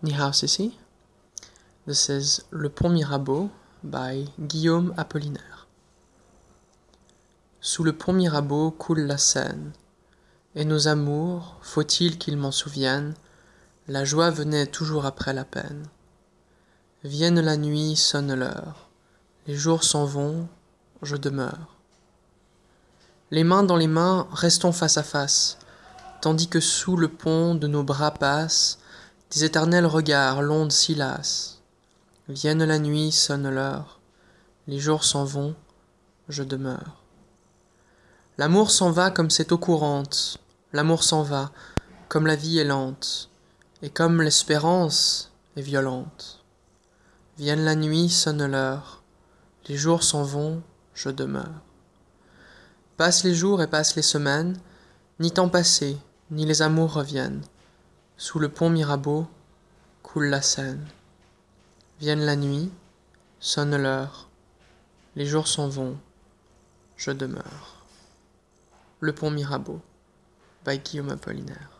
Ni. This is Le Pont Mirabeau by Guillaume Apollinaire. Sous le pont Mirabeau coule la Seine, et nos amours, faut-il qu'ils m'en souviennent, la joie venait toujours après la peine. Vienne la nuit, sonne l'heure, les jours s'en vont, je demeure. Les mains dans les mains, restons face à face, tandis que sous le pont de nos bras passent des éternels regards, l'onde s'y lasse. Vienne la nuit, sonne l'heure, les jours s'en vont, je demeure. L'amour s'en va comme cette eau courante, l'amour s'en va comme la vie est lente, et comme l'espérance est violente. Vienne la nuit, sonne l'heure, les jours s'en vont, je demeure. Passent les jours et passent les semaines, ni temps passé, ni les amours reviennent. Sous le pont Mirabeau coule la Seine. Vienne la nuit, sonne l'heure, les jours s'en vont, je demeure. Le pont Mirabeau, by Guillaume Apollinaire.